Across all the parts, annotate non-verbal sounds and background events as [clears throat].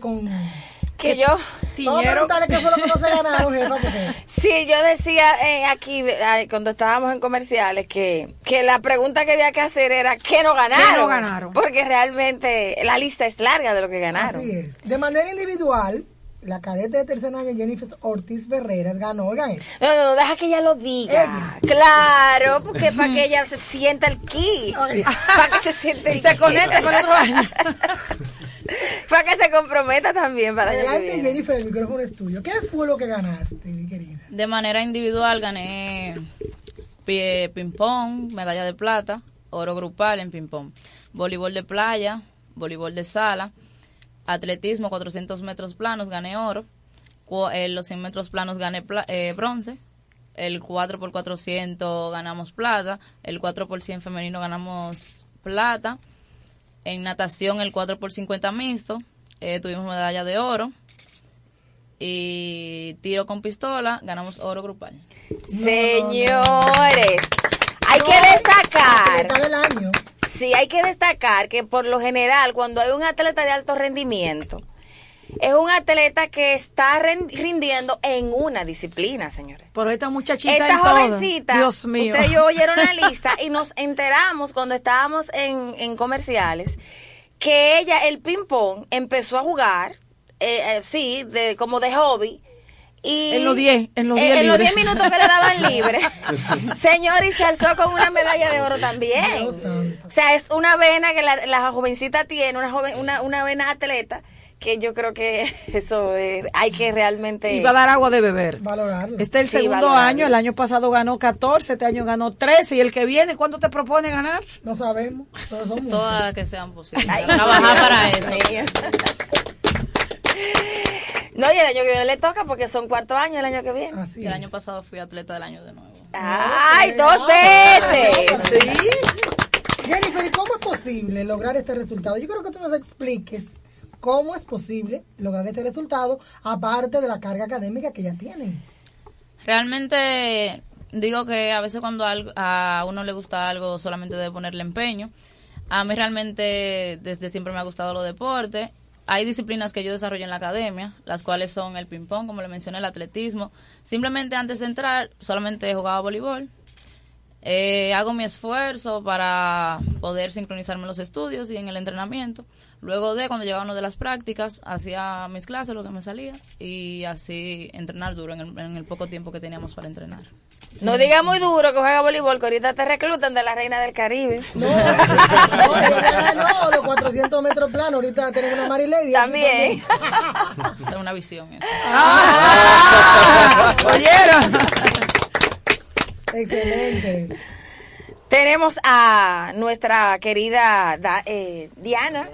con que yo Vamos a preguntarle qué fue lo que no se ganaron, jefa. Porque... Sí, yo decía eh, aquí cuando estábamos en comerciales que, que la pregunta que había que hacer era ¿qué no ganaron? ¿Qué no ganaron? Porque realmente la lista es larga de lo que ganaron. Así es. De manera individual, la cadete de tercer año Jennifer Ortiz Ferreras ganó, oigan No, no, no, deja que ella lo diga. Claro, porque para que ella se sienta el ki. para que se sienta el Y se conecte con otro año. [laughs] [laughs] para que se comprometa también para Adelante, Jennifer, el micrófono es tuyo. ¿Qué fue lo que ganaste, mi querida? De manera individual gané ping-pong, medalla de plata, oro grupal en ping-pong, voleibol de playa, voleibol de sala, atletismo 400 metros planos, gané oro, en los 100 metros planos gané eh, bronce, el 4x400 ganamos plata, el 4x100 femenino ganamos plata, en natación el 4 por 50 mixto, eh, tuvimos medalla de oro. Y tiro con pistola, ganamos oro grupal. Señores, hay que destacar. Del año. Sí, hay que destacar que por lo general, cuando hay un atleta de alto rendimiento, es un atleta que está rindiendo en una disciplina, señores. Por esta muchachita. Esta jovencita. Dios mío. Usted y yo oyeron la [laughs] lista y nos enteramos cuando estábamos en, en comerciales que ella, el ping-pong, empezó a jugar, eh, eh, sí, de, como de hobby. Y en los 10 en los 10 en, los 10 minutos que le daban [laughs] libre señor y se alzó con una medalla de oro también o sea es una vena que la, la jovencita tiene una joven una, una vena atleta que yo creo que [laughs] eso hay que realmente... Y va a dar agua de beber. Valorarlo. Este es el segundo año, el año pasado ganó 14, este año ganó 13, y el que viene, ¿cuánto te propone ganar? No sabemos, Todas que sean posibles. Trabajar para eso. No, y el año que viene le toca porque son cuarto año el año que viene. el año pasado fui atleta del año de nuevo. ¡Ay, dos veces! Sí. Jennifer, ¿cómo es posible lograr este resultado? Yo creo que tú nos expliques ¿Cómo es posible lograr este resultado aparte de la carga académica que ya tienen? Realmente digo que a veces cuando a uno le gusta algo solamente debe ponerle empeño. A mí realmente desde siempre me ha gustado los deportes. Hay disciplinas que yo desarrollo en la academia, las cuales son el ping-pong, como le mencioné, el atletismo. Simplemente antes de entrar, solamente jugaba voleibol. Eh, hago mi esfuerzo para poder sincronizarme en los estudios y en el entrenamiento. Luego de cuando llegaba uno de las prácticas, hacía mis clases, lo que me salía, y así entrenar duro en el, poco tiempo que teníamos para entrenar. No diga muy duro que juega voleibol, que ahorita te reclutan de la Reina del Caribe. [laughs] No, no, no, los 400 metros planos, ahorita tenemos una Marilady. También. también. [laughs] es una visión. ¡Ah! ¿Oyeron? [laughs] Excelente. Tenemos a nuestra querida eh, Diana.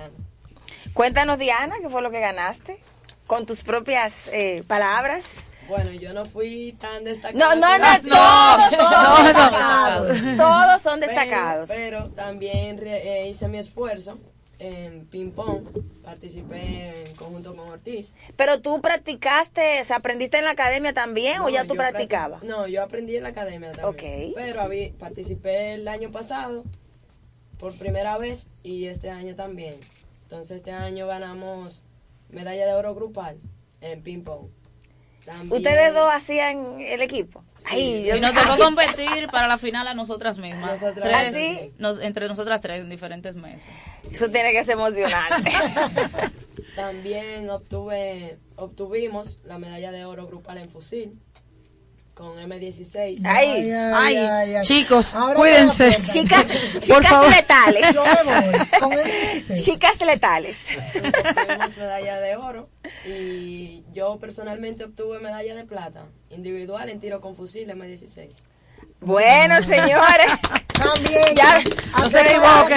Cuéntanos, Diana, ¿qué fue lo que ganaste? Con tus propias eh, palabras. Bueno, yo no fui tan destacado. No, no, [laughs] no, todos son destacados. Todos son destacados. Pero, también eh, hice mi esfuerzo en ping-pong. Participé en conjunto con Ortiz. Pero tú practicaste, ¿se aprendiste en la academia también o ya tú practicabas? No, yo aprendí en la academia también. Ok. Pero habí, participé el año pasado por primera vez y este año también. Entonces este año ganamos medalla de oro grupal en ping pong. ¿Ustedes dos hacían el equipo? y nos tocó competir para la final a nosotras mismas. Nosotras, tres, entre nosotras tres en diferentes meses. Eso tiene que ser emocionante. [laughs] También obtuve, obtuvimos la medalla de oro grupal en fusil con M16. Ay, ay, ay, chicos, cuídense. Chicas, chicas letales. chicas letales. Tuvimos medalla de oro y yo personalmente obtuve medalla de plata individual en tiro con fusil M16. Bueno, señores. También ya no se equivoque.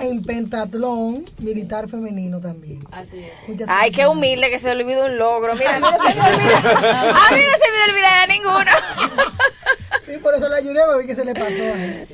En pentatlón militar femenino también. Así es. Ay, qué humilde que se le olvidó un logro. Mira, no se me olvida. A mí no se me olvidará ninguno. Sí, por eso le ayudé a ver qué se le pasó a él.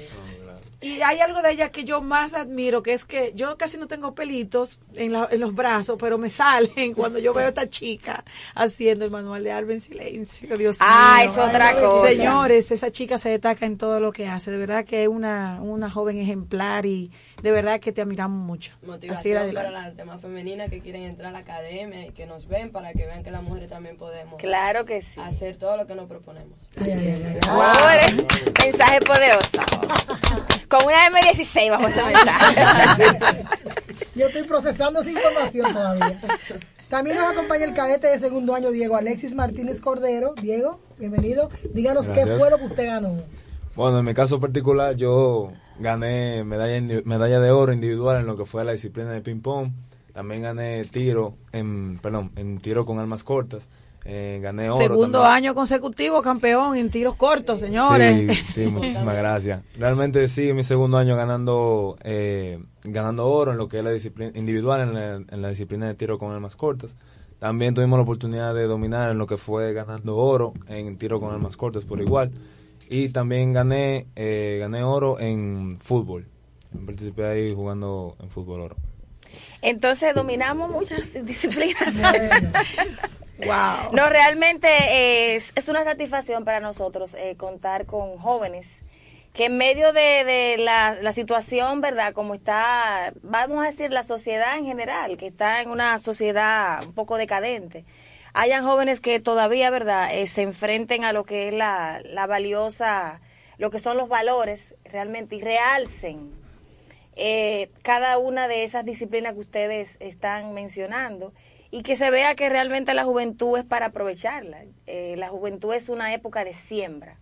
Y hay algo de ella que yo más admiro, que es que yo casi no tengo pelitos en, en los brazos, pero me salen [laughs] cuando yo veo a esta chica haciendo el manual de Alba en silencio. Dios ah, es otra cosa. Señores, esa chica se destaca en todo lo que hace. De verdad que es una, una joven ejemplar y de verdad que te admiramos mucho. Motivación para las demás femeninas que quieren entrar a la academia y que nos ven para que vean que las mujeres también podemos claro que sí. hacer todo lo que nos proponemos. Mensaje poderoso. [laughs] Con una M16 bajo este mensaje. [laughs] Yo estoy procesando esa información todavía. También nos acompaña el cadete de segundo año, Diego Alexis Martínez Cordero. Diego, bienvenido. Díganos qué fue lo que usted ganó. Bueno, en mi caso particular, yo gané medalla, medalla de oro individual en lo que fue la disciplina de ping-pong. También gané tiro, en, perdón, en tiro con armas cortas. Eh, gané oro. Segundo año consecutivo campeón en tiros cortos, señores. Sí, sí muchísimas [laughs] gracias. Realmente sí, mi segundo año ganando eh, ganando oro en lo que es la disciplina individual, en la, en la disciplina de tiro con armas cortas. También tuvimos la oportunidad de dominar en lo que fue ganando oro en tiro con armas cortas por igual. Y también gané, eh, gané oro en fútbol. Participé ahí jugando en fútbol oro. Entonces dominamos muchas [laughs] disciplinas. wow. No, realmente es, es, una satisfacción para nosotros eh, contar con jóvenes que en medio de, de la, la, situación, ¿verdad? Como está, vamos a decir, la sociedad en general, que está en una sociedad un poco decadente hayan jóvenes que todavía, ¿verdad?, eh, se enfrenten a lo que es la, la, valiosa, lo que son los valores realmente y realcen eh, cada una de esas disciplinas que ustedes están mencionando y que se vea que realmente la juventud es para aprovecharla. Eh, la juventud es una época de siembra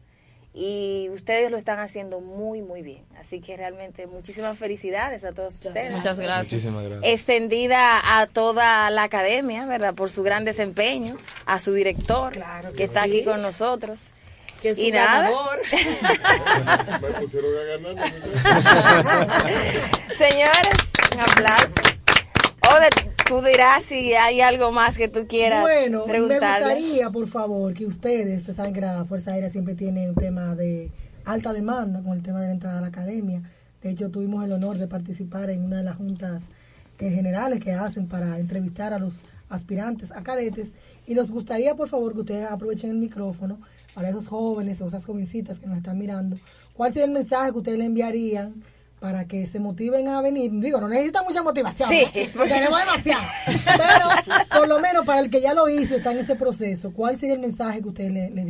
y ustedes lo están haciendo muy, muy bien. Así que realmente muchísimas felicidades a todos ustedes. Muchas gracias. Muchísimas gracias. Extendida a toda la academia, ¿verdad? Por su gran desempeño, a su director, que, está aquí con nosotros. Que es y ganador. [laughs] Señores, un aplauso. Tú dirás si hay algo más que tú quieras bueno, me gustaría, por favor, que ustedes, ustedes saben que la Fuerza Aérea siempre tiene un tema de alta demanda con el tema de la entrada a la academia. De hecho, tuvimos el honor de participar en una de las juntas eh, generales que hacen para entrevistar a los aspirantes a cadetes y nos gustaría, por favor, que ustedes aprovechen el micrófono para esos jóvenes o esas jovencitas que nos están mirando. ¿Cuál sería el mensaje que ustedes le enviarían? para que se motiven a venir. Digo, no necesitan mucha motivación. Sí. Tenemos demasiado. Pero por lo menos para el que ya lo hizo, está en ese proceso, ¿cuál sería el mensaje que usted le, le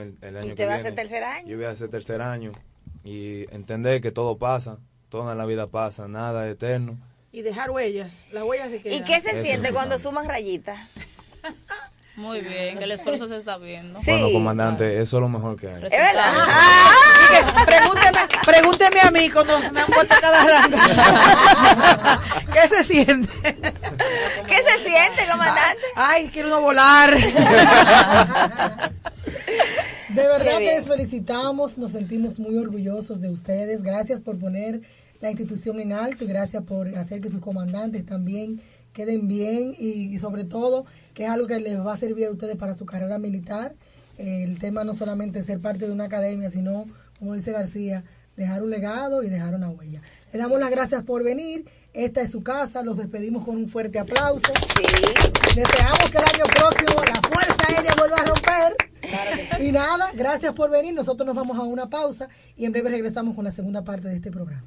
El, año ¿Y te vas a hacer tercer año? Yo voy a hacer tercer año y entender que todo pasa, todo en la vida pasa, nada es eterno. Y dejar huellas, las huellas se quedan. ¿Y qué se siente cuando sumas rayitas? [laughs] Muy bien, que el esfuerzo se está viendo. Bueno, comandante, eso es lo mejor que hay. Es verdad. [laughs] pregúnteme, pregúnteme a mí cuando me han puesto cada rango. [laughs] ¿Qué se siente? ¿Qué se siente, comandante? Ay, quiero uno volar. De verdad que les felicitamos, nos sentimos muy orgullosos de ustedes. Gracias por poner la institución en alto y gracias por hacer que sus comandantes también queden bien y, sobre todo que es algo que les va a servir a ustedes para su carrera militar el tema no solamente ser parte de una academia, sino, como dice García, dejar un legado y dejar una huella. Le damos las gracias por venir. Esta es su casa. Los despedimos con un fuerte aplauso. Deseamos que el año próximo la Fuerza Aérea vuelva a romper. Y nada, gracias por venir. Nosotros nos vamos a una pausa y en breve regresamos con la segunda parte de este programa.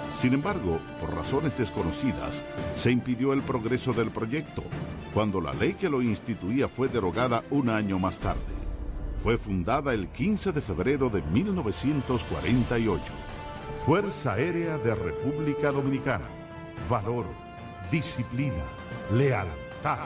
Sin embargo, por razones desconocidas, se impidió el progreso del proyecto, cuando la ley que lo instituía fue derogada un año más tarde. Fue fundada el 15 de febrero de 1948. Fuerza Aérea de República Dominicana. Valor, disciplina, lealtad.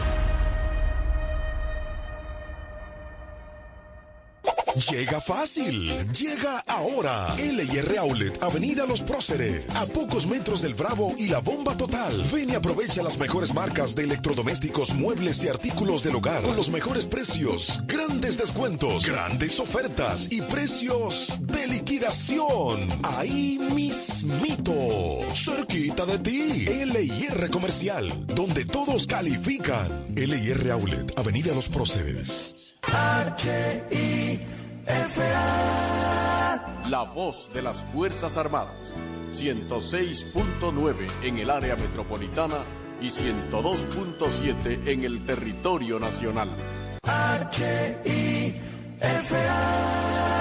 Llega fácil, llega ahora. LIR Outlet, Avenida Los Próceres, a pocos metros del Bravo y la Bomba Total. Ven y aprovecha las mejores marcas de electrodomésticos, muebles y artículos del hogar con los mejores precios, grandes descuentos, grandes ofertas y precios de liquidación. Ahí mismito, cerquita de ti. LIR Comercial, donde todos califican. LIR Outlet, Avenida Los Próceres. La voz de las Fuerzas Armadas. 106.9 en el área metropolitana y 102.7 en el territorio nacional. Esta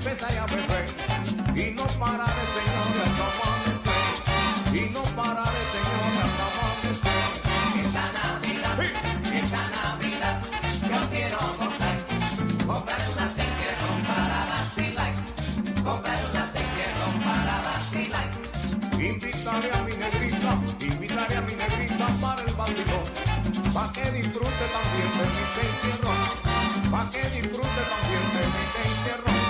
empezaré a beber. Y no pararé, señor, hasta amanecer. Y no pararé, señor, hasta amanecer. Esta Navidad, esta Navidad, yo quiero gozar. Comprar una Tessierron para vacilar. Comprar una Tessierron para vacilar. Invitaré a mi negrita, invitaré a mi negrita para el vacilón. Pa' que disfrute también de mi encierro. Pa' que disfrute también de mi encierro.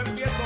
empieza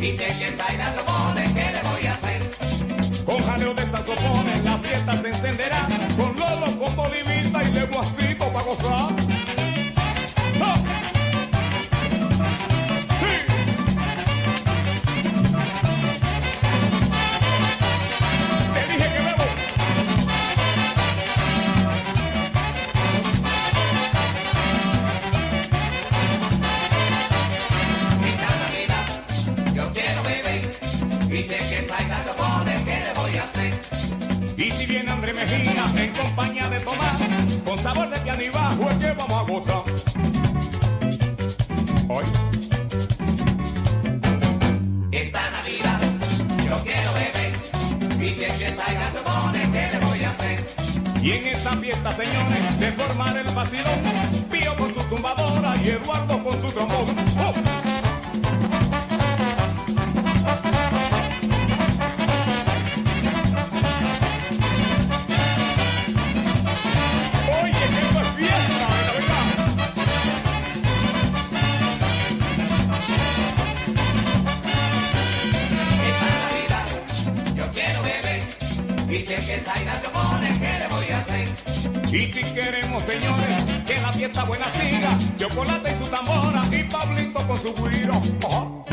Y sé que Zaira se opone, ¿qué le voy a hacer? Con jaleo de saxofones la fiesta se encenderá. Con Lolo, con Bolivita y de guasito para gozar. sabor de piano y es que vamos a gozar. Hoy. Esta Navidad yo quiero beber y si es que salga se pone, ¿qué le voy a hacer? Y en esta fiesta, señores, se formará el vacilón, Pío con su tumbadora y Eduardo con su trombón. Queremos, señores, que la fiesta buena siga, chocolate y su tambora y Pablito con su guiro. Oh.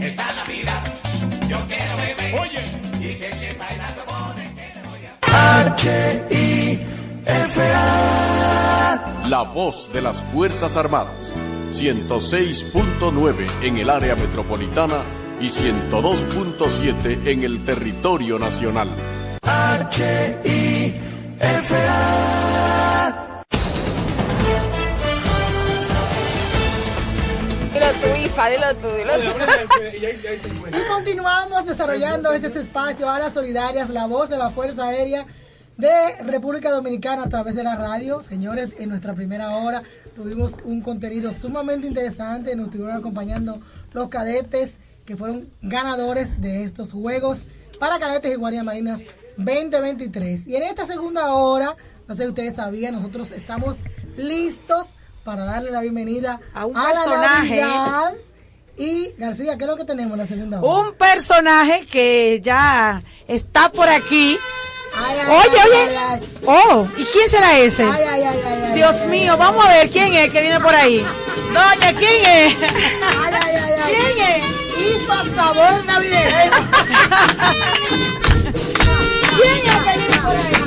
Esta Navidad yo quiero beber. Oye, y que Zaira se opone, ¿qué le voy a hacer? La voz de las Fuerzas Armadas. 106.9 en el área metropolitana y 102.7 en el territorio nacional. Dilo tú, Ifa, dilo tú, dilo tú. Y continuamos desarrollando este su espacio a las solidarias, la voz de la Fuerza Aérea de República Dominicana a través de la radio. Señores, en nuestra primera hora tuvimos un contenido sumamente interesante. Nos estuvieron acompañando los cadetes que fueron ganadores de estos Juegos para Cadetes y Guardias Marinas 2023. Y en esta segunda hora, no sé si ustedes sabían, nosotros estamos listos para darle la bienvenida A un la personaje. Navidad. Y García, ¿qué es lo que tenemos en la segunda hora? Un personaje que ya está por aquí. Ay, ay, Oye, oye. ay. Oh, ¿y quién será ese? Ay, ay, ay, Dios mío, vamos a ver quién es que viene por ahí. Doña, ¿quién es? Ay, ay, ay, ay. ¿Quién es? Ifa sabor navideño. [laughs] ¿Quién es por ahí?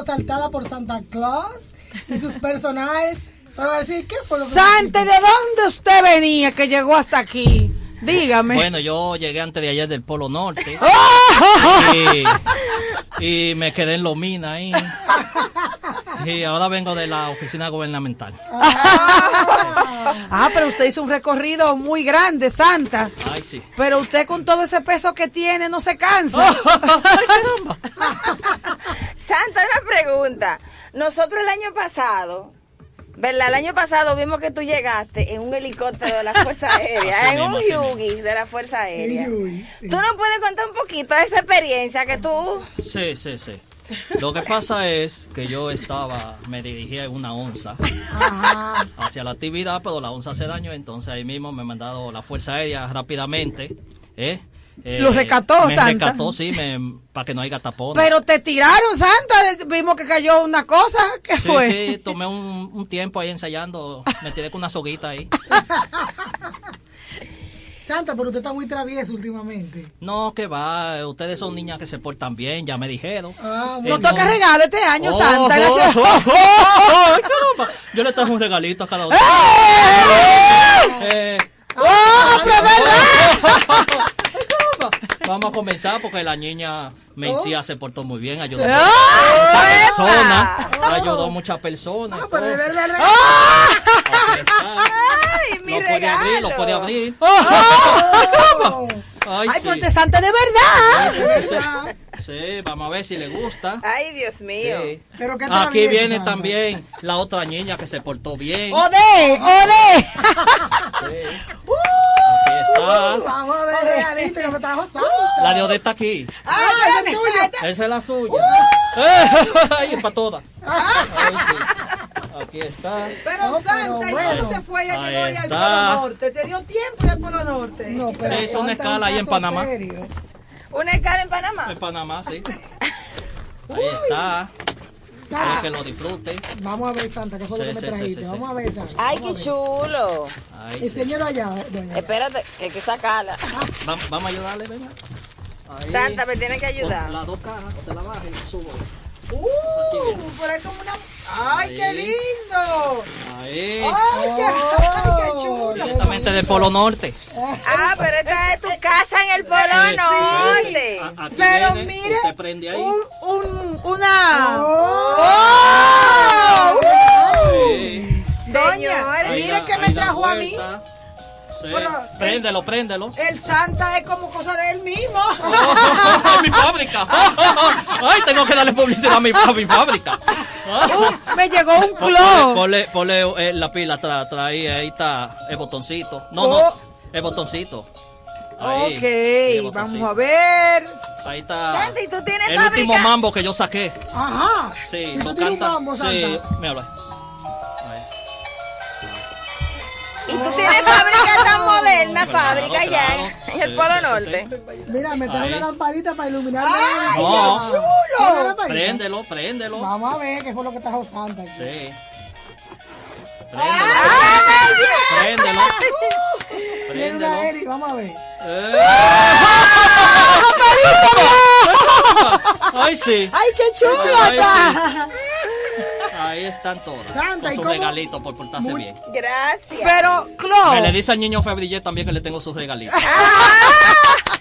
Sido saltada por Santa Claus y sus personajes. Pero decir, ¿qué fue lo que Sante, ¿de dónde usted venía que llegó hasta aquí? Dígame. Bueno, yo llegué antes de ayer del Polo Norte [laughs] ¡Oh! y, y me quedé en Lomina ahí. Y ahora vengo de la oficina gubernamental. Ah, pero usted hizo un recorrido muy grande, Santa. Ay, sí. Pero usted con todo ese peso que tiene no se cansa [laughs] una pregunta. Nosotros el año pasado, ¿verdad? El año pasado vimos que tú llegaste en un helicóptero de la Fuerza [laughs] Aérea, en un Yugi de la Fuerza Aérea. Yugi, sí. ¿Tú nos puedes contar un poquito de esa experiencia que tú... Sí, sí, sí. Lo que pasa es que yo estaba, me dirigía en una onza Ajá. hacia la actividad, pero la onza hace daño, entonces ahí mismo me han mandado la Fuerza Aérea rápidamente. ¿eh? Eh, Lo rescató, me Santa. rescató, sí, me- para que no haya tapones. Pero te tiraron, Santa. Vimos que cayó una cosa. ¿Qué Sí, fue? sí, tomé un, un tiempo ahí ensayando, me tiré con una soguita ahí. Santa, pero usted está muy travieso últimamente. No, que va, ustedes son niñas que se portan bien, ya me dijeron. Ah, No toca regalo este año, Oh, Santa. oh, oh, oh, oh. Yo le traje un regalito a cada uno. Eh, ¡Oh, pero verdad! Vamos a comenzar porque la niña Mencía se portó muy bien, ayudó ¡Ah! a muchas ¡Epa! personas, ayudó a muchas personas. pero de verdad. Ay, mi lo puede abrir, lo puede abrir. ¡Oh! Ay, Ay, sí. protestante de verdad. De verdad. Sí, vamos a ver si le gusta. Ay, Dios mío. Sí. Pero qué Aquí viene también la otra niña que se portó bien. ¡Ode! ¡Ode! Aquí está. Vamos a ver, regalito que me trajo Santa. La de Odetta aquí. ¡Ay, espérame, espérate! Esa es la suya. [laughs] Ay, es para todas. Aquí está. Pero No, Santa, pero ¿y bueno. dónde se fue? Ya Ahí llegó ya al está. Polo Norte. ¿Te dio tiempo ya al Polo Norte? No, pero Se hizo una escala ahí en Panamá. serio. ¿Una escala en Panamá? En Panamá, sí. [laughs] Ahí está. Espero Santa, que lo disfruten. vamos a ver, Santa, qué fue lo Sí, que me sí, trajiste. sí, sí. Vamos a ver, Santa. Ay, qué chulo. Ahí sí. Enséñalo allá, doña. Espérate, que hay que sacarla. Va- Vamos a ayudarle, venga. Ahí. Santa, me tiene que ayudar. Las dos cajas, te la bajas y subo. ¡Uh! Pero es como una... ¡Ay, qué lindo! Ahí. ¡Ay, qué, ay, qué chulo! Directamente del Polo Norte. Ah, pero esta es tu casa en el Polo Sí, sí. Norte. A- Pero viene, mire, usted prende ahí. un, un, una... Oh. ¡Oh! Sí. Doña, Señores, mire que me trajo a mí. Sí. Pero- Préndelo, préndelo. El Santa es como cosa de él mismo. ¡Oh, mi fábrica! [laughs] ¡Ay, tengo que darle publicidad a mi, a mi fábrica! Uh, me llegó un Ponle, clon. ponle, ponle, eh, la pila atrás, atrás, ahí, ahí está el botoncito. No, Oh. no, el botoncito. Ahí, Ok, el vamos a ver. Ahí está. Santa, ¿y tú tienes El fábrica? último mambo que yo saqué. Ajá. Sí, ¿Y lo un canta. mambo, sí, Santa? me habla. ¿Y tú tienes fábrica tan moderna, fábrica Claro, ya claro. en, el Sí, Polo sí, sí, Norte? Mira, me trae una lamparita para iluminar. ¡Ay, No. qué ¿Una chulo! Préndelo, préndelo. Vamos a ver qué fue lo que trajo Santa. aquí. Sí. Préndelo. ¡Ay, Préndelo. Eri, vamos a ver. Eh. Ay, sí. ¡Ay, qué chulo Ay, está! Ahí están todos. Santa, con ¿y sus cómo? regalitos por portarse Muy- bien. Gracias. Pero, Se le Clon, dice al niño Febrillé también que le tengo sus regalitos.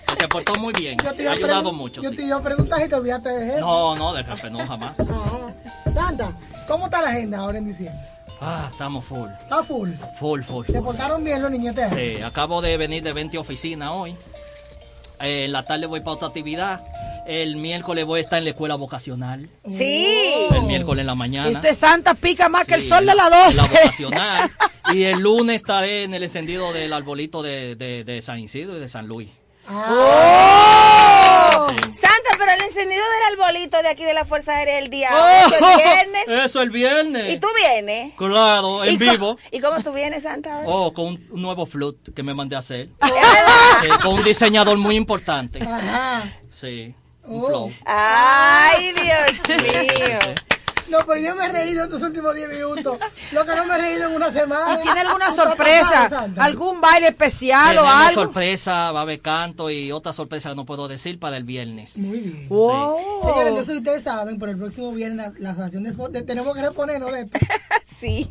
Que se portó muy bien. Yo te Ha ayudado mucho, Yo sí. te iba a preguntar si te olvidaste de él. No, no, del jefe no, jamás. [laughs] Ajá. Santa, ¿cómo está la agenda ahora en diciembre? Ah, estamos full. Está full. Full, full, ¿Se full. portaron bien los niños año? Sí, acabo de venir de 20 oficina hoy. Eh, en la tarde voy para otra actividad. El miércoles voy a estar en la escuela vocacional. Sí. El miércoles en la mañana. este Santa pica más que el sol de la La 12. vocacional. [laughs] y el lunes estaré en el encendido del arbolito de, de- de San Isidro y de San Luis. ¡Oh! Sí. Santa, pero el encendido del arbolito de aquí de la Fuerza Aérea el día Oh, 8, el viernes. [laughs] Eso el viernes. ¿Y tú vienes? Claro, en ¿Y co- vivo. ¿Y cómo tú vienes, Santa? ahora? Oh, con un, un nuevo flute que me mandé a hacer. ¿Es [laughs] verdad? Eh, con un diseñador muy importante. Ajá. Sí, un Oh. flow. Ay, Dios mío. No, pero yo me he reído en estos últimos 10 minutos. Lo que no me he reído en una semana. ¿Y tiene alguna ¿Qué está sorpresa? ¿Algún baile especial o algo? sorpresa, va a haber canto y otra sorpresa que no puedo decir para el viernes. Muy bien. Wow. Señores, no sé si ustedes saben, pero el próximo viernes la, la Asociación de Esposas, tenemos que reponernos de esto. [laughs] Sí.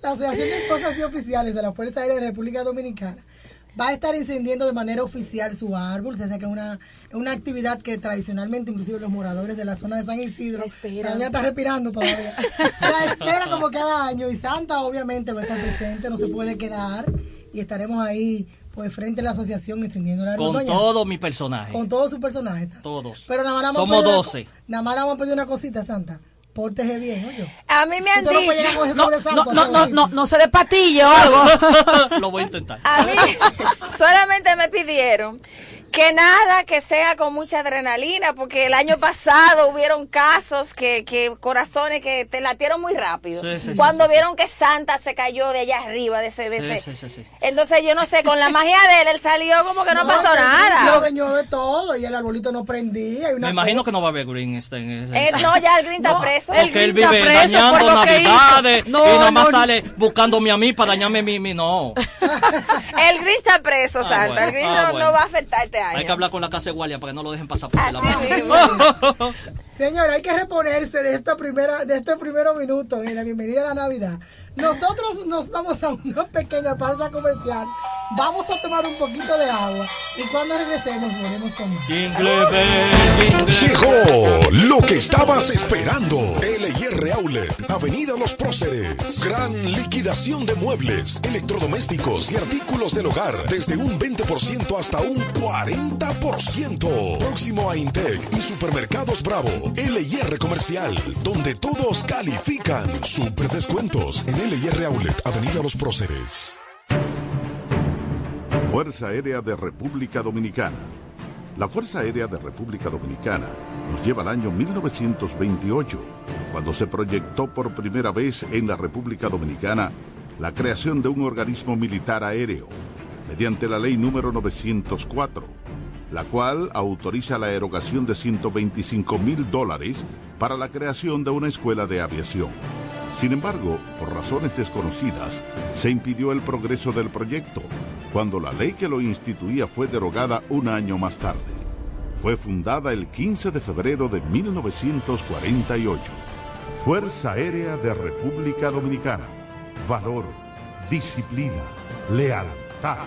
La Asociación de Esposas y Oficiales de la Fuerza Aérea de República Dominicana va a estar encendiendo de manera oficial su árbol. Se hace que es una, una actividad que tradicionalmente, inclusive los moradores de la zona de San Isidro, la doña está respirando todavía, [laughs] la espera como cada año. Y Santa obviamente va a estar presente, no se puede quedar. Y estaremos ahí, pues, frente a la asociación encendiendo el árbol. Con Doña, todos mis personajes. con todos sus personajes. Todos. Pero nada más Somos pedir una 12. co- Nada más vamos a pedir una cosita, Santa. Pórtese bien, oye. A mí me han dicho. No, no, no, no, no se dé patillo o algo. [laughs] Lo voy a intentar. A mí [laughs] solamente me pidieron Que nada que sea con mucha adrenalina, porque el año pasado hubieron casos que, que corazones que te latieron muy rápido. Sí, sí, sí, Cuando sí, sí. vieron que Santa se cayó de allá arriba, de ese, de Sí, ese. sí, sí, sí. Entonces yo no sé, con la magia de él, él salió como que no, pasó nada. Lo dañó de todo y el arbolito no prendía. Y una Me imagino que no va a haber Green este en ese. Eh, no, ya el Green está preso. Porque él vive dañando navidades y nada más sale buscándome a mí para dañarme mi, mi no. [laughs] El Green está preso, Ah, Santa. bueno, el Green ah, no, bueno. no va a afectar Hay que hablar con la casa de guardia para que no lo dejen pasar por la Así mano. [laughs] Señor, hay que reponerse de esta primera, de este primero minuto en la bienvenida a la Navidad. Nosotros nos vamos a una pequeña pausa comercial. Vamos a tomar un poquito de agua y cuando regresemos volvemos con más. Llegó lo que estabas esperando. LIR Outlet, Avenida Los Próceres. Gran liquidación de muebles, electrodomésticos y artículos del hogar. Desde un 20% hasta un 40%. Próximo a Intec y Supermercados Bravo. LIR Comercial, donde todos califican. Super descuentos en LIR Outlet, Avenida Los Próceres. Fuerza Aérea de República Dominicana. La Fuerza Aérea de República Dominicana nos lleva al año 1928, cuando se proyectó por primera vez en la República Dominicana la creación de un organismo militar aéreo, mediante la ley número 904, la cual autoriza la erogación de 125 mil dólares para la creación de una escuela de aviación. Sin embargo, por razones desconocidas, se impidió el progreso del proyecto, cuando la ley que lo instituía fue derogada un año más tarde. Fue fundada el 15 de febrero de 1948. Fuerza Aérea de República Dominicana. Valor, disciplina, lealtad.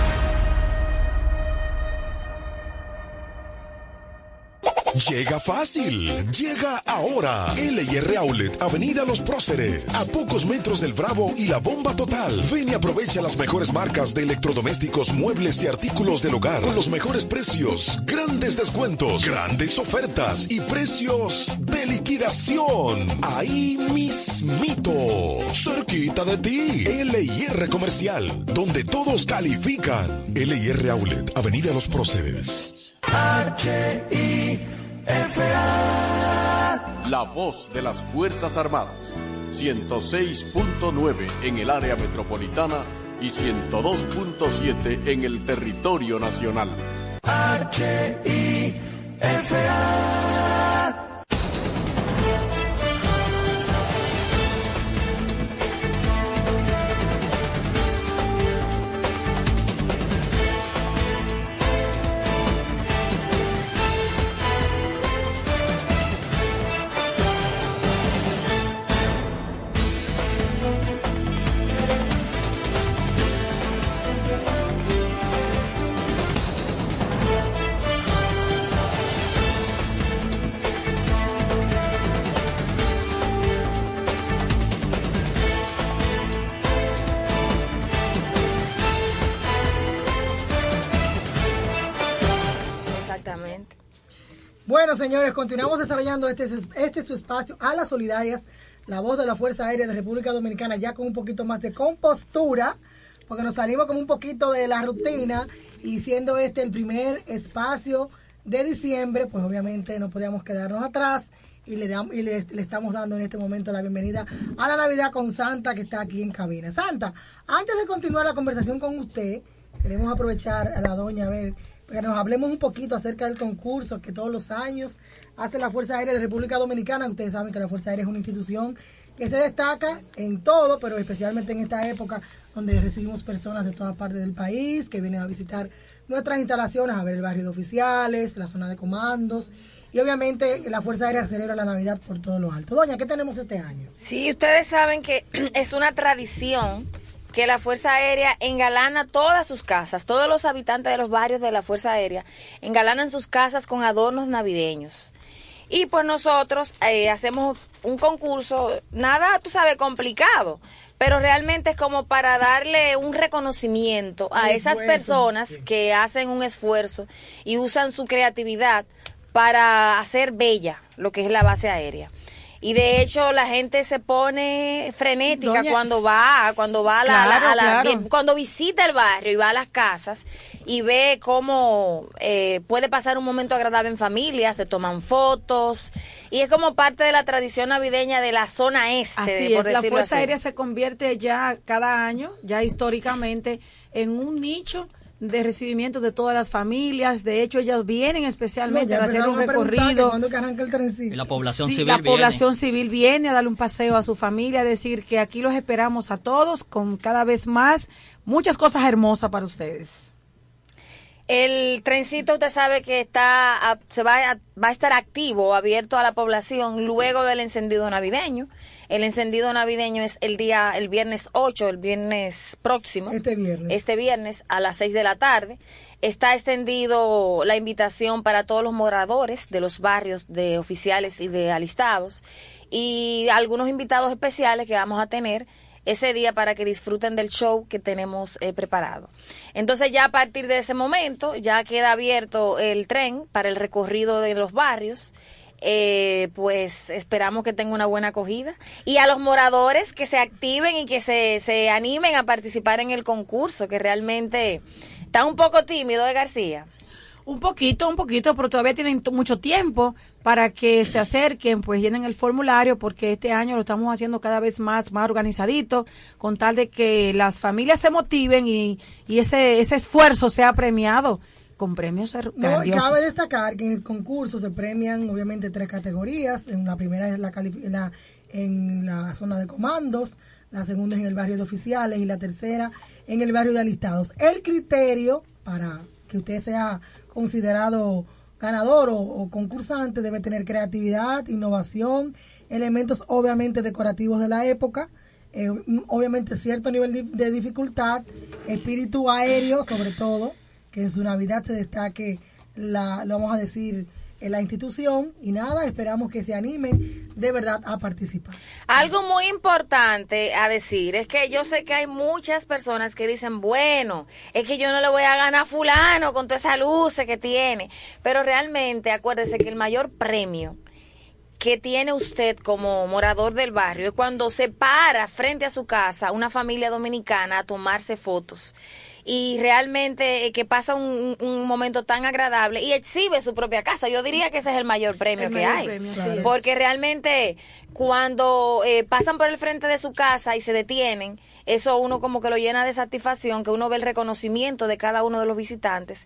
Llega fácil, llega ahora. LIR Outlet, Avenida Los Próceres, a pocos metros del Bravo y la Bomba Total. Ven y aprovecha las mejores marcas de electrodomésticos, muebles y artículos del hogar con los mejores precios, grandes descuentos, grandes ofertas y precios de liquidación. Ahí mismito, cerquita de ti. LIR Comercial, donde todos califican. LIR Outlet, Avenida Los Próceres. La voz de las Fuerzas Armadas. 106.9 en el área metropolitana y 102.7 en el territorio nacional. Exactamente. Señores, continuamos desarrollando este, este es su espacio a las solidarias, la voz de la Fuerza Aérea de República Dominicana, ya con un poquito más de compostura, porque nos salimos como un poquito de la rutina y siendo este el primer espacio de diciembre, pues obviamente no podíamos quedarnos atrás y le, dam- y le, le estamos dando en este momento la bienvenida a la Navidad con Santa que está aquí en cabina. Santa, antes de continuar la conversación con usted, queremos aprovechar a la doña a ver, que nos hablemos un poquito acerca del concurso que todos los años hace la Fuerza Aérea de República Dominicana. Ustedes saben que la Fuerza Aérea es una institución que se destaca en todo, pero especialmente en esta época donde recibimos personas de todas partes del país que vienen a visitar nuestras instalaciones, a ver el barrio de oficiales, la zona de comandos. Y obviamente la Fuerza Aérea celebra la Navidad por todo lo alto. Doña, ¿qué tenemos este año? Sí, ustedes saben que [clears throat] es una tradición que la Fuerza Aérea engalana todas sus casas, todos los habitantes de los barrios de la Fuerza Aérea engalanan sus casas con adornos navideños. Y pues nosotros eh, hacemos un concurso, nada, tú sabes, complicado, pero realmente es como para darle un reconocimiento a esas personas que hacen un esfuerzo y usan su creatividad para hacer bella lo que es la base aérea. Y de hecho la gente se pone frenética Doña- cuando va, cuando va a la, a la- Claro, a la- claro. bien- cuando visita el barrio y va a las casas y ve cómo eh, puede pasar un momento agradable en familia, se toman fotos y es como parte de la tradición navideña de la zona este, Así por es, la Fuerza así. Aérea se convierte ya cada año, ya históricamente, en un nicho de recibimiento de todas las familias. De hecho, ellas vienen especialmente ya a hacer un que recorrido. ¿Cuándo que arranca el trencito? Y la población Sí, civil la viene. población civil viene a darle un paseo a su familia, a decir que aquí los esperamos a todos con cada vez más muchas cosas hermosas para ustedes. El trencito usted sabe que está a- se va a, va a estar activo, abierto a la población luego del encendido navideño. El encendido navideño es el día el viernes 8, el viernes próximo. Este viernes. Este viernes a las 6 de la tarde. Está extendido la invitación para todos los moradores de los barrios de oficiales y de alistados y algunos invitados especiales que vamos a tener ese día para que disfruten del show que tenemos eh, preparado. Entonces ya a partir de ese momento ya queda abierto el tren para el recorrido de los barrios. Eh, pues esperamos que tenga una buena acogida y a los moradores que se activen y que se, se animen a participar en el concurso que realmente está un poco tímido de García. Un poquito, un poquito, pero todavía tienen mucho tiempo para que se acerquen, pues llenen el formulario, porque este año lo estamos haciendo cada vez más, más organizadito, con tal de que las familias se motiven y, y ese, ese esfuerzo sea premiado con premios No, cabe destacar que en el concurso se premian obviamente tres categorías. En la primera es la, la en la zona de comandos, la segunda es en el barrio de oficiales y la tercera en el barrio de alistados. El criterio para que usted sea considerado ganador o, o concursante debe tener creatividad, innovación, elementos obviamente decorativos de la época, eh, obviamente cierto nivel de dificultad, espíritu aéreo sobre todo, que en su Navidad se destaque, la, lo vamos a decir, en la institución. Y nada, esperamos que se animen de verdad a participar. Algo muy importante a decir es que yo sé que hay muchas personas que dicen, bueno, es que yo no le voy a ganar a fulano con toda esa luz que tiene, pero realmente acuérdese que el mayor premio que tiene usted como morador del barrio es cuando se para frente a su casa una familia dominicana a tomarse fotos y realmente eh, que pasa un, un momento tan agradable y exhibe su propia casa. Yo diría que ese es el mayor premio El que mayor hay. premio. Porque realmente cuando eh, pasan por el frente de su casa y se detienen, eso uno como que lo llena de satisfacción, que uno ve el reconocimiento de cada uno de los visitantes.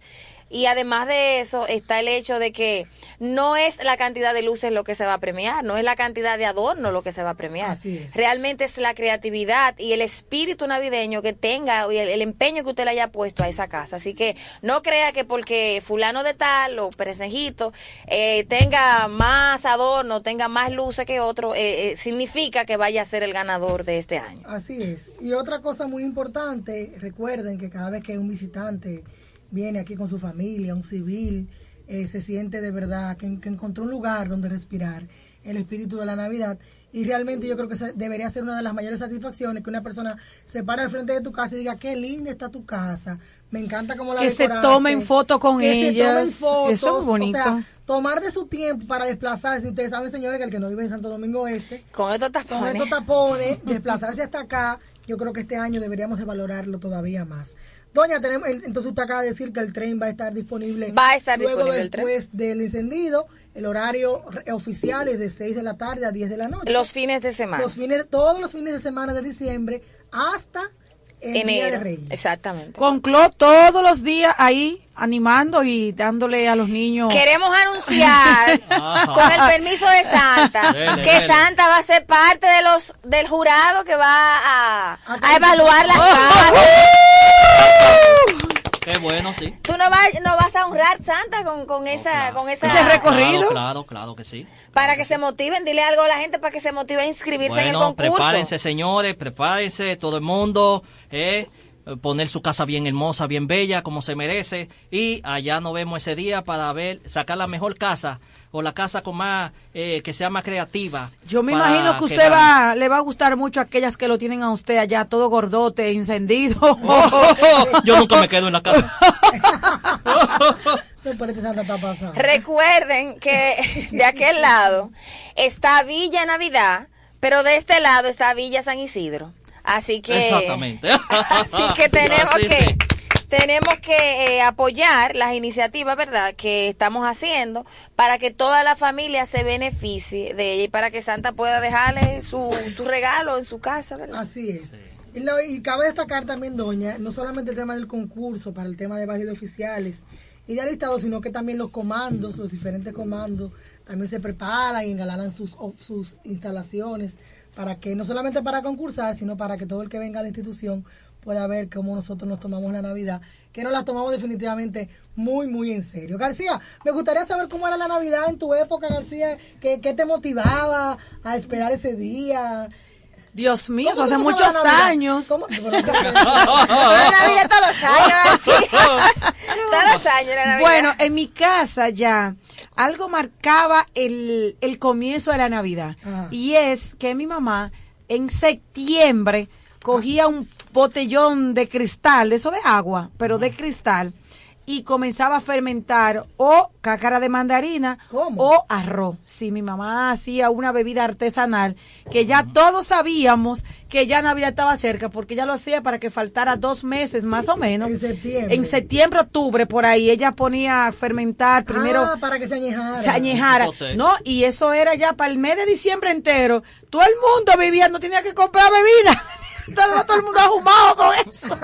Y además de eso está el hecho de que no es la cantidad de luces lo que se va a premiar, no es la cantidad de adorno lo que se va a premiar. Así es. Realmente es la creatividad y el espíritu navideño que tenga y el, el empeño que usted le haya puesto a esa casa. Así que no crea que porque fulano de tal o perecejito eh, tenga más adorno, tenga más luces que otro, eh, eh, significa que vaya a ser el ganador de este año. Así es. Y otra cosa muy importante, recuerden que cada vez que un visitante viene aquí con su familia, un civil, eh, se siente de verdad que, que encontró un lugar donde respirar el espíritu de la Navidad. Y realmente yo creo que esa debería ser una de las mayores satisfacciones que una persona se para al frente de tu casa y diga, qué linda está tu casa, me encanta cómo la Que se decoraste". tomen foto con que se tomen fotos, Eso es muy bonito. O sea, tomar de su tiempo para desplazarse. Ustedes saben, señores, que el que no vive en Santo Domingo Este, Con estos con tapones. estos tapones, desplazarse hasta acá, yo creo que este año deberíamos de valorarlo todavía más. Doña, tenemos, entonces usted acaba de decir que el tren va a estar disponible. Va a estar luego disponible el tren. después del encendido. El horario oficial es de 6 de la tarde a 10 de la noche. Los fines de semana. Los fines, todos los fines de semana de diciembre hasta el Día de. Reyes. Exactamente. Con Clo todos los días ahí animando y dándole a los niños. Queremos anunciar, [laughs] con el permiso de Santa, Dele, que dele. Santa va a ser parte de los del jurado que va a, a evaluar las Oh, casas. [laughs] Qué bueno, sí. Tú no vas, no vas a honrar Santa con, con esa, con esa Claro, claro, claro que sí. para que se motiven. Dile algo a la gente para que se motive a inscribirse en el concurso. prepárense, señores, prepárense, todo el mundo, eh, poner su casa bien hermosa, bien bella, como se merece, y allá nos vemos ese día para ver, sacar la mejor casa, o la casa con más, eh, que sea más creativa. Yo me imagino que usted va, le va a gustar mucho a aquellas que lo tienen a usted allá todo gordote, encendido. [laughs] Yo nunca me quedo en la casa. [laughs] Recuerden que de aquel lado está Villa Navidad, pero de este lado está Villa San Isidro. Así que Exactamente. [laughs] Así que tenemos Así que sí. Tenemos que eh, apoyar las iniciativas, ¿verdad?, que estamos haciendo para que toda la familia se beneficie de ella y para que Santa pueda dejarle su, su regalo en su casa, ¿verdad? Así es. Y, cabe destacar también, doña, no solamente el tema del concurso para el tema de barrios oficiales y de alistados, sino que también los comandos, los diferentes comandos, también se preparan y engalanan sus, sus instalaciones para que, no solamente para concursar, sino para que todo el que venga a la institución pueda ver cómo nosotros nos tomamos la Navidad, que nos la tomamos definitivamente muy, muy en serio. García, me gustaría saber cómo era la Navidad en tu época, García, qué, qué te motivaba a esperar ese día. Dios mío, ¿Cómo eso hace muchos la años. ¿Cómo? [laughs] La Navidad todos los años, así. [laughs] todos los años la Navidad. Bueno, en mi casa ya algo marcaba el, el comienzo de la Navidad. Ah. Y es que mi mamá en septiembre cogía un botellón de cristal, de eso de agua, pero de cristal, y comenzaba a fermentar o cácara de mandarina o arroz. Sí, mi mamá hacía una bebida artesanal que ya todos sabíamos que ya Navidad estaba cerca porque ella lo hacía para que faltara dos meses más o menos. En septiembre. En septiembre, octubre, por ahí, ella ponía a fermentar primero. Ah, para que se añejara. Se añejara, ¿no? Y eso era ya para el mes de diciembre entero. Todo el mundo vivía, no tenía que comprar bebida. Todo el mundo ahumado con eso.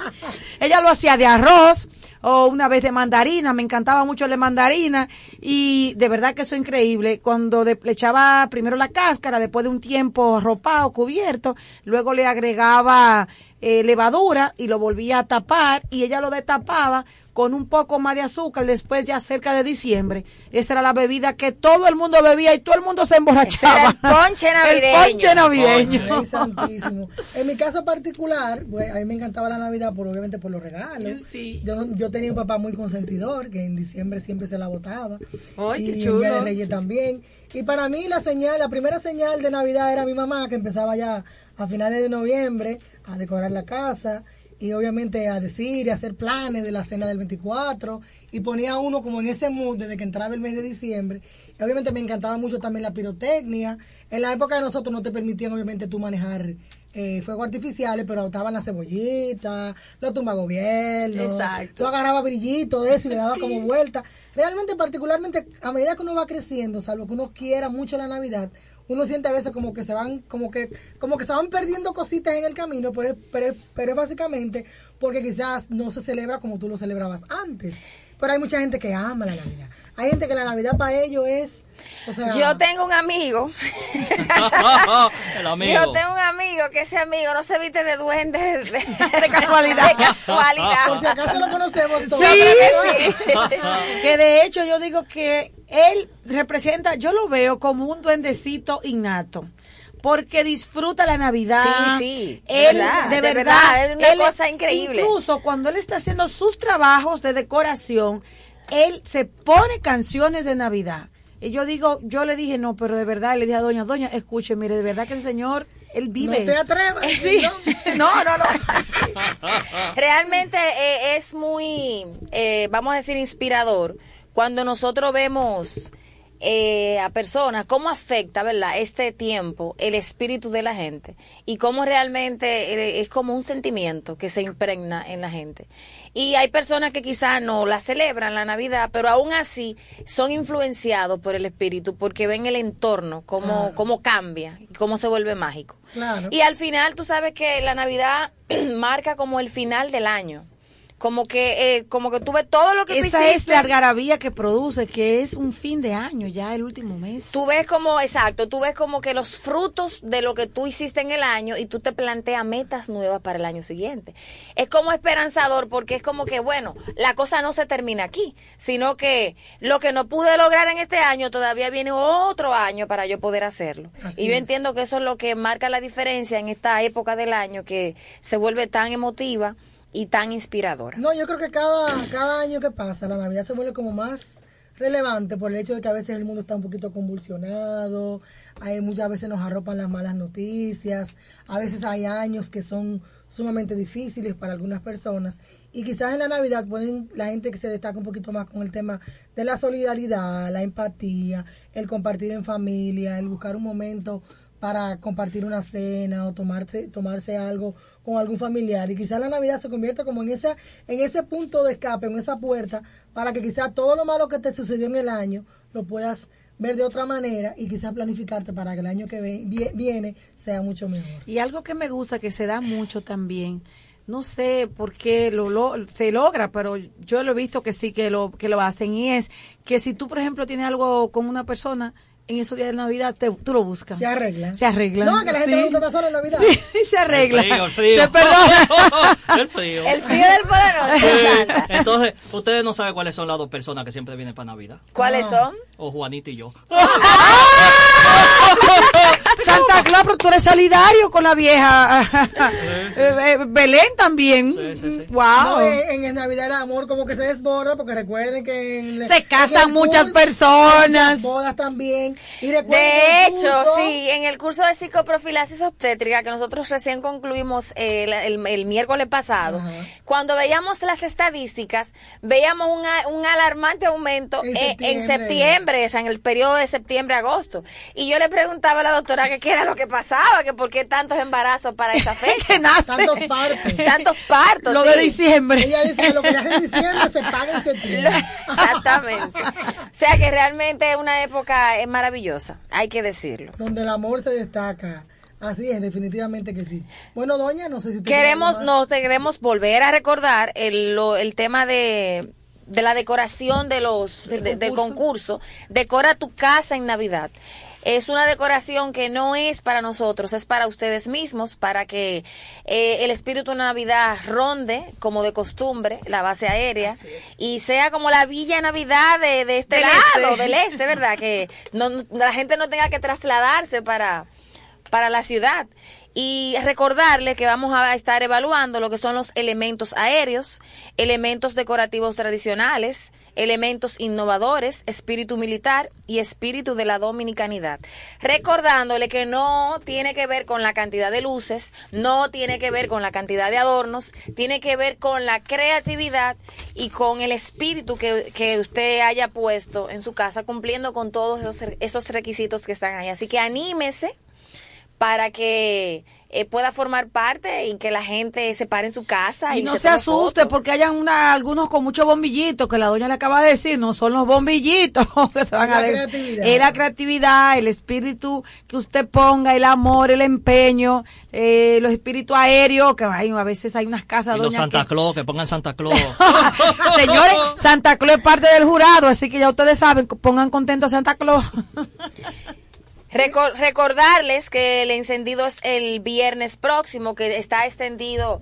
[laughs] Ella lo hacía de arroz o una vez de mandarina, me encantaba mucho el de mandarina y de verdad que eso es increíble. Cuando le echaba primero la cáscara, después de un tiempo arropado, cubierto, luego le agregaba eh, levadura y lo volvía a tapar y ella lo destapaba con un poco más de azúcar después ya cerca de diciembre. Esa era la bebida que todo el mundo bebía y todo el mundo se emborrachaba. Ese era el ponche [laughs] navideño. El ponche navideño. Ay, santísimo. En mi caso particular, pues, a mí me encantaba la Navidad, por obviamente por los regalos. Yo, yo tenía un papá muy consentidor, que en diciembre siempre se la botaba. Ay, y qué chulo. Día de Reyes también. Y para mí la señal, la primera señal de Navidad era mi mamá, que empezaba ya a finales de noviembre a decorar la casa y obviamente a decir y hacer planes de la cena del 24 y ponía uno como en ese mood desde que entraba el mes de diciembre. Obviamente me encantaba mucho también la pirotecnia. En la época de nosotros no te permitían obviamente tú manejar eh, fuegos artificiales, pero estaban las cebollitas, los tumbagobiernos. Exacto. Tú agarrabas brillito de eso y le dabas [laughs] como vuelta. Realmente, particularmente, a medida que uno va creciendo, salvo que uno quiera mucho la Navidad, uno siente a veces como que se van, como que, como que se van perdiendo cositas en el camino, pero, es- pero, es- pero es básicamente porque quizás no se celebra como tú lo celebrabas antes. Pero hay mucha gente que ama la Navidad. Hay gente que la Navidad para ellos es, o sea, Yo tengo un amigo. [laughs] El amigo. Yo tengo un amigo que ese amigo no se viste de duende [laughs] de, De casualidad. [laughs] De casualidad. por si acaso lo conocemos todos. Que sí. que de hecho yo digo que él representa, yo lo veo como un duendecito innato. Porque disfruta la Navidad. Sí, sí, Él, verdad, de de verdad, verdad, es una él- cosa increíble. Incluso cuando él está haciendo sus trabajos de decoración, él se pone canciones de Navidad. Y yo digo, yo le dije, no, pero de verdad, le dije a doña, doña, escuche, mire, de verdad que el señor, él vive. No te esto". atrevas. [laughs] Sí. No, no, no. [laughs] Realmente eh, es muy, eh, vamos a decir, inspirador cuando nosotros vemos eh, a personas, cómo afecta, ¿verdad?, este tiempo, el espíritu de la gente y cómo realmente eh, es como un sentimiento que se impregna en la gente. Y hay personas que quizás no la celebran la Navidad, pero aún así son influenciados por el espíritu porque ven el entorno, cómo, cómo cambia, y cómo se vuelve mágico. Claro. Y al final tú sabes que la Navidad [clears throat] marca como el final del año. Como que, eh, como que tú ves todo lo que tú Esa es hiciste. la algarabía que produce, que es un fin de año, ya el último mes. Tú ves como, exacto, tú ves como que los frutos de lo que tú hiciste en el año y tú te planteas metas nuevas para el año siguiente. Es como esperanzador porque es como que, bueno, la cosa no se termina aquí, sino que lo que no pude lograr en este año todavía viene otro año para yo poder hacerlo. Así y yo es. entiendo que eso es lo que marca la diferencia en esta época del año que se vuelve tan emotiva y tan inspiradora. No, yo creo que cada, cada año que pasa, la Navidad se vuelve como más relevante por el hecho de que a veces el mundo está un poquito convulsionado, hay muchas veces nos arropan las malas noticias, a veces hay años que son sumamente difíciles para algunas personas y quizás en la Navidad pueden la gente que se destaca un poquito más con el tema de la solidaridad, la empatía, el compartir en familia, el buscar un momento para compartir una cena o tomarse tomarse algo con algún familiar y quizás la Navidad se convierta como en esa en ese punto de escape, en esa puerta para que quizás todo lo malo que te sucedió en el año lo puedas ver de otra manera y quizás planificarte para que el año que viene sea mucho mejor. Y algo que me gusta, que se da mucho también, no sé por qué lo, lo- se logra, pero yo lo he visto que sí que lo, que lo hacen, y es que si tú, por ejemplo, tienes algo con una persona, en esos días de Navidad te- tú lo buscas. Se arregla. Se arregla. No, que la gente Sí. le gusta pasar en Navidad. Sí, [laughs] se arregla. El frío, el frío. Se perdona. [laughs] el frío. El frío del poderoso. Entonces, ustedes no saben cuáles son las dos personas que siempre vienen para Navidad. ¿Cuáles son? O Juanita y yo. [laughs] Santa Claus, pero tú eres solidario con la vieja. [laughs] Eh, eh, Belén también. Wow. No, en, en Navidad el amor como que se desborda porque recuerden que en- Se en casan el muchas curso personas. bodas también y De hecho, curso- sí, en el curso de psicoprofilaxis obstétrica que nosotros recién concluimos eh, el, el- el miércoles pasado, cuando veíamos las estadísticas, veíamos un, alarmante aumento En en, septiembre. septiembre, o sea, en el periodo de septiembre-agosto. Y yo le preguntaba a la doctora que qué era lo que pasaba, que por qué tantos embarazos para esa [laughs] fecha. Que nace. Tantos partos. [laughs] Tantos partos. Lo de diciembre. Ella dice que lo que hace en diciembre se paga en septiembre. [laughs] Exactamente. O sea que realmente es una época eh, maravillosa, hay que decirlo. Donde el amor se destaca. Así es, definitivamente que sí. Bueno, doña, no sé si usted Queremos, nos queremos volver a recordar el, lo- el tema de, de la decoración de los, de- del concurso. Decora tu casa en Navidad. Es una decoración que no es para nosotros, es para ustedes mismos, para que eh, el espíritu de Navidad ronde, como de costumbre, la base aérea, y sea como la Villa Navidad de, de este Del lado, este. del este, ¿verdad? Que no, la gente no tenga que trasladarse para, para la ciudad. Y recordarle que vamos a estar evaluando lo que son los elementos aéreos, elementos decorativos tradicionales, elementos innovadores, espíritu militar y espíritu de la dominicanidad. Recordándole que no tiene que ver con la cantidad de luces, no tiene que ver con la cantidad de adornos, tiene que ver con la creatividad y con el espíritu que, que usted haya puesto en su casa cumpliendo con todos esos, esos requisitos que están ahí. Así que anímese para que eh, pueda formar parte y que la gente se pare en su casa. Y Y, no se asuste porque hayan una, algunos con muchos bombillitos, que la doña le acaba de decir, no son los bombillitos [laughs] que se van La a ver. creatividad. Es la creatividad, el espíritu que usted ponga, el amor, el empeño, eh, los espíritus aéreos, que hay, a veces hay unas casas, Y los doña, Santa que- Claus, que pongan Santa Claus. [laughs] Señores, Santa Claus es parte del jurado, así que ya ustedes saben, pongan contento a Santa Claus. [laughs] Recor- recordarles que el encendido es el viernes próximo, que está extendido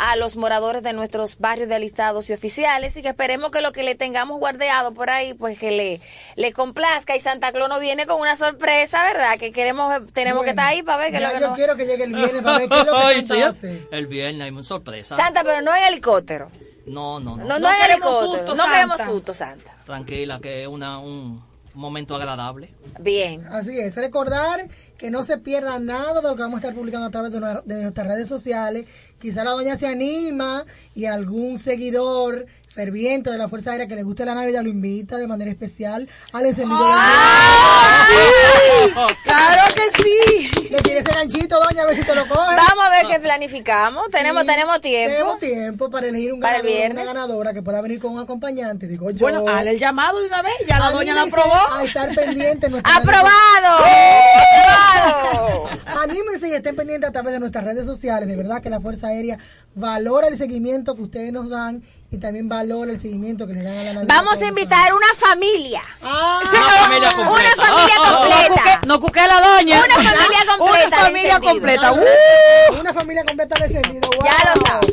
a los moradores de nuestros barrios de alistados y oficiales y que esperemos que lo que le tengamos guardeado por ahí pues que le, le complazca y Santa Claus nos viene con una sorpresa, ¿verdad? Que queremos, tenemos que estar ahí para ver que lo que yo nos- quiero que llegue el viernes para ver qué es lo que [laughs] Ay, Santa sí, hace. El viernes hay una sorpresa. Santa, pero no en helicóptero. No, no, no. No, no, No en queremos helicóptero. susto, no queremos Santa. susto, Santa. Tranquila, que es una, un momento agradable. Bien. Así es, recordar que no se pierda nada de lo que vamos a estar publicando a través de, una- de nuestras redes sociales. Quizá la doña se anima y algún seguidor ferviente de la Fuerza Aérea que le guste la Navidad lo invita de manera especial al encendido ¡Ah! de [laughs] ¡Claro que sí! Le tienes ese ganchito, doña, a ver si te lo coge. Vamos a ver qué planificamos. Tenemos, Sí, tenemos tiempo. Tenemos tiempo para elegir un Para el ganador, viernes. una ganadora que pueda venir con un acompañante. Digo yo. Bueno, hazle el llamado de una vez, ya la doña la aprobó. A estar pendiente. ¡Aprobado! ¡Aprobado! [laughs] Anímense y estén pendientes a través de nuestras redes sociales. De verdad que la Fuerza Aérea valora el seguimiento que ustedes nos dan y también valora el seguimiento que le dan a la Navidad. Vamos a invitar una familia. Ah, Una familia completa. Una familia No completa. cuque- No cuque la doña. Una familia completa Una de familia completa. ¡Uh! Una familia completa de encendido. Ya lo saben.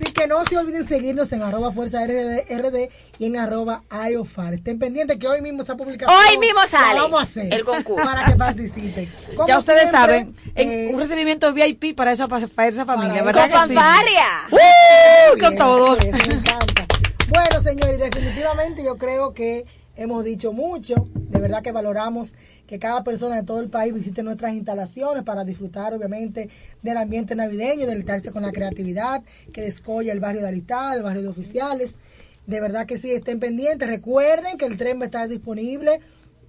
Así que no se olviden seguirnos en arroba fuerza RD, RD y en arroba IOFAR. Estén pendientes que hoy mismo esa publicación Hoy mismo sale vamos a hacer el concurso. para que participen. Como Ya ustedes siempre, saben, en eh, un recibimiento VIP para esa, para esa familia, Para ¿verdad? Con sí? fanfarria. ¡Uh! Con todo. eso me encanta. Bueno, señores, definitivamente yo creo que hemos dicho mucho. De verdad que valoramos que cada persona de todo el país visite nuestras instalaciones para disfrutar, obviamente, del ambiente navideño, deleitarse con la creatividad que descolla el barrio de Aritá, el barrio de oficiales. De verdad que sí, estén pendientes. Recuerden que el tren va a estar disponible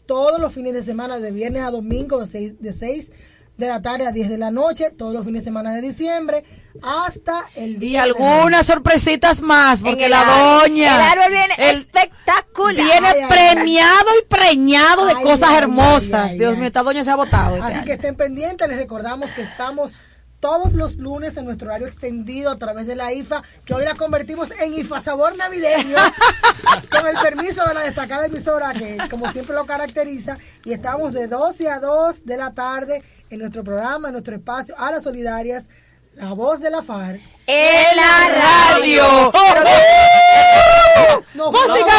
todos los fines de semana, de viernes a domingo, de 6 de, 6 de la tarde a 10 de la noche, todos los fines de semana de diciembre, hasta el Y día de algunas sorpresitas más, porque la árbol. doña. El árbol viene el- espectacular. Viene Ay, ay, ay. premiado y preñado de cosas ay, hermosas. ay, ay, Dios ay. mío, esta doña se ha votado. este Así año. que estén pendientes, les recordamos que estamos todos los lunes en nuestro horario extendido a través de la IFA, que hoy la convertimos en IFA Sabor Navideño, [laughs] con el permiso de la destacada emisora que como siempre lo caracteriza, y estamos de 12 a 2 de la tarde en nuestro programa, en nuestro espacio, a las solidarias, la voz de la FAR. En la radio. Nos ¡Música,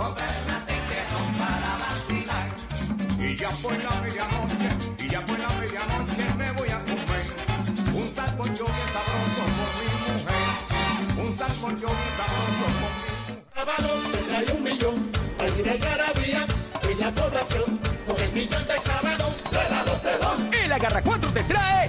Comprar una Texerón para vacilar. Y ya fue la medianoche, y ya fue la medianoche, me voy a comer un sancocho bien sabroso por mi mujer. Un sancocho bien sabroso por mi mujer. Sábado trae un millón, al ir algarabía, y la población, con el millón del sábado, de la Lotedón. El Agarra 4 te trae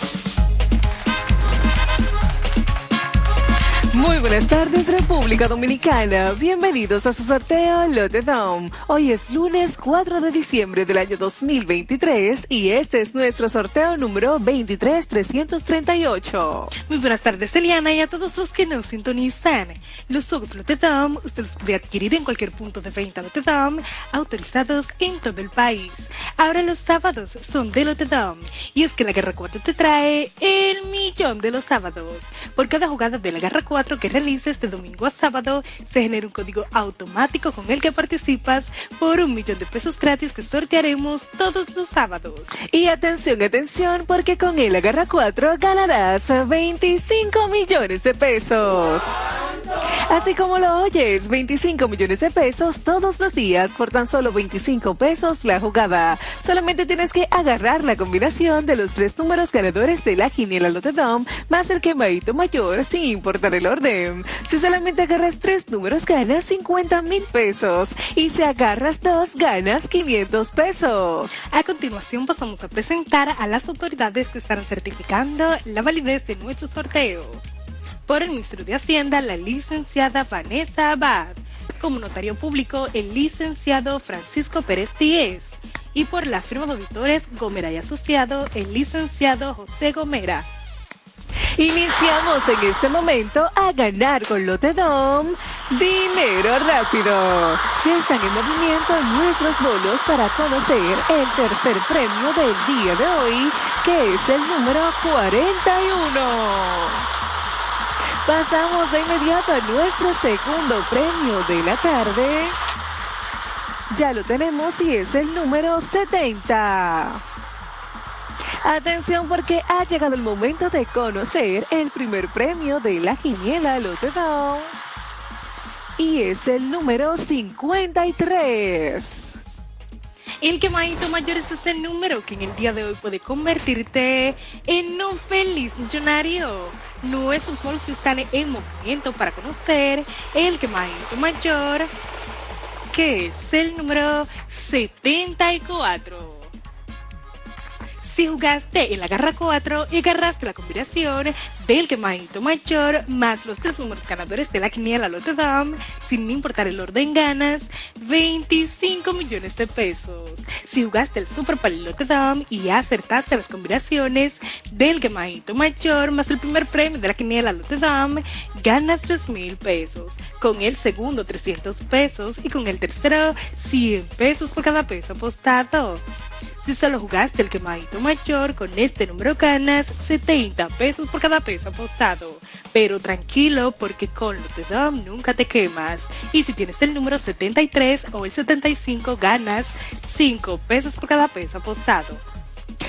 Muy buenas tardes República Dominicana, bienvenidos a su sorteo Lotedom. Hoy es lunes 4 de diciembre del año 2023 y este es nuestro sorteo número 23338. Muy buenas tardes, Eliana, y a todos los que nos sintonizan. Los juegos Lotedom usted los puede adquirir en cualquier punto de venta Lotedom, autorizados en todo el país. Ahora los sábados son de Lotedom, y es que la Guerra 4 te trae el millón de los sábados. Por cada jugada de la Guerra 4 que realices de domingo a sábado, se genera un código automático con el que participas por un millón de pesos gratis que sortearemos todos los sábados. Y atención, atención, porque con el Agarra 4 ganarás 25 millones de pesos. Así como lo oyes, 25 millones de pesos todos los días por tan solo 25 pesos la jugada. Solamente tienes que agarrar la combinación de los tres números ganadores de la Quiniela Lotedom más el quemadito mayor sin importar el Si solamente agarras tres números ganas 50 mil pesos y si agarras dos ganas 500 pesos. A continuación pasamos a presentar a las autoridades que estarán certificando la validez de nuestro sorteo. Por el Ministerio de Hacienda, la licenciada Vanessa Abad. Como notario público, el licenciado Francisco Pérez Díez. Y por la firma de auditores Gomera y Asociado, el licenciado José Gomera. Iniciamos en este momento a ganar con Lotedom dinero rápido. Están en movimiento nuestros bolos para conocer el tercer premio del día de hoy, que es el número 41. Pasamos de inmediato a nuestro segundo premio de la tarde. Ya lo tenemos y es el número 70. Atención porque ha llegado el momento de conocer el primer premio de la Giniela Lotedom. Y es el número 53. El quemadito mayor es ese número que en el día de hoy puede convertirte en un feliz millonario. Nuestros bolos están en movimiento para conocer el quemadito mayor, que es el número 74. Si jugaste en la garra 4 y agarraste la combinación del quemadito mayor más los tres números ganadores de la quiniela Lotedom, sin importar el orden ganas, 25 millones de pesos. Si jugaste el Super Palio Lotedom y acertaste las combinaciones del quemadito mayor más el primer premio de la quiniela Lotedom, ganas 3 mil pesos. Con el segundo 300 pesos y con el tercero 100 pesos por cada peso apostado. Si solo jugaste el quemadito mayor, con este número ganas 70 pesos por cada peso apostado. Pero tranquilo, porque con Lotedom nunca te quemas. Y si tienes el número 73 o el 75, ganas 5 pesos por cada peso apostado.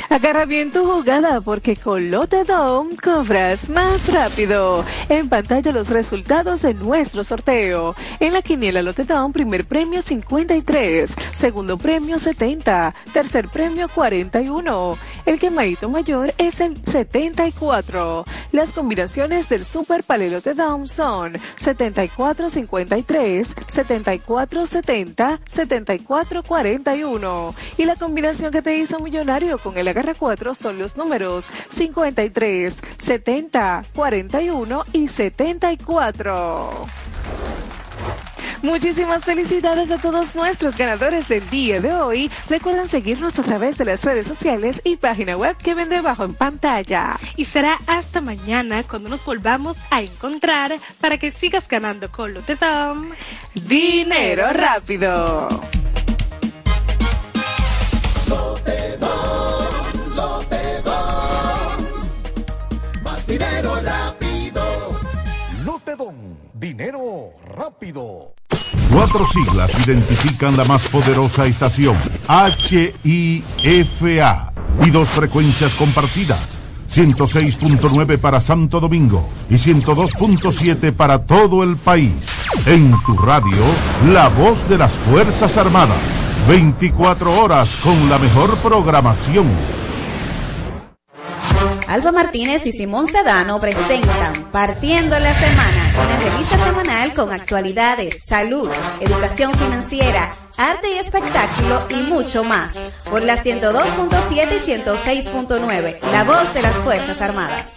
Agarra bien tu jugada porque con Lotedom cobras más rápido. En pantalla los resultados de nuestro sorteo. En la quiniela Lotedom, primer premio 53, segundo premio 70, tercer premio 41. El quemadito mayor es el 74. Las combinaciones del Super Palelotedom son 74-53, 74-70, 74-41. Y la combinación que te hizo millonario con el agarra 4 son los números 53, 70, 41 y 74. Muchísimas felicidades a todos nuestros ganadores del día de hoy. Recuerden seguirnos a través de las redes sociales y página web que ven debajo en pantalla. Y será hasta mañana cuando nos volvamos a encontrar para que sigas ganando con lo de Dom. Dinero rápido. Más dinero rápido. Lotedon. Dinero rápido. Cuatro siglas identifican la más poderosa estación, HIFA, y dos frecuencias compartidas, 106.9 para Santo Domingo y 102.7 para todo el país. En tu radio, la voz de las Fuerzas Armadas, 24 horas con la mejor programación. Alba Martínez y Simón Sedano presentan Partiendo la Semana, una revista semanal con actualidades, salud, educación financiera, arte y espectáculo y mucho más. Por la 102.7 y 106.9, la voz de las Fuerzas Armadas.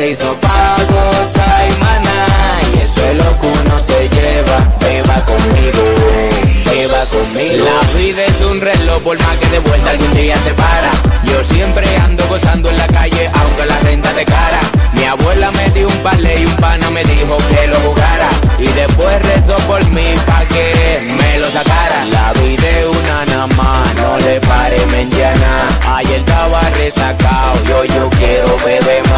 se hizo para gozar y eso es lo que uno se lleva. Beba conmigo, beba conmigo. La vida es un reloj, por más que de vuelta algún día se para. Yo siempre ando gozando en la calle, aunque la renta de cara. Mi abuela me dio un palé y un pana me dijo que lo jugara. Y después rezó por mí pa' que me lo sacara. La vida es una nada más, no le pare mendiana. Ayer estaba resacado, yo yo quiero beber